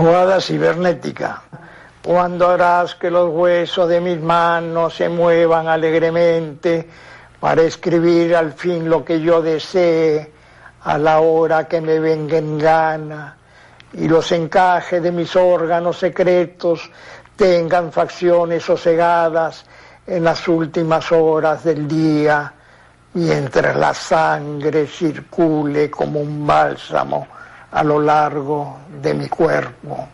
Jugada cibernética. Cuando harás que los huesos de mis manos se muevan alegremente para escribir al fin lo que yo desee a la hora que me venga en gana y los encajes de mis órganos secretos tengan facciones sosegadas en las últimas horas del día, mientras la sangre circule como un bálsamo a lo largo de mi cuerpo.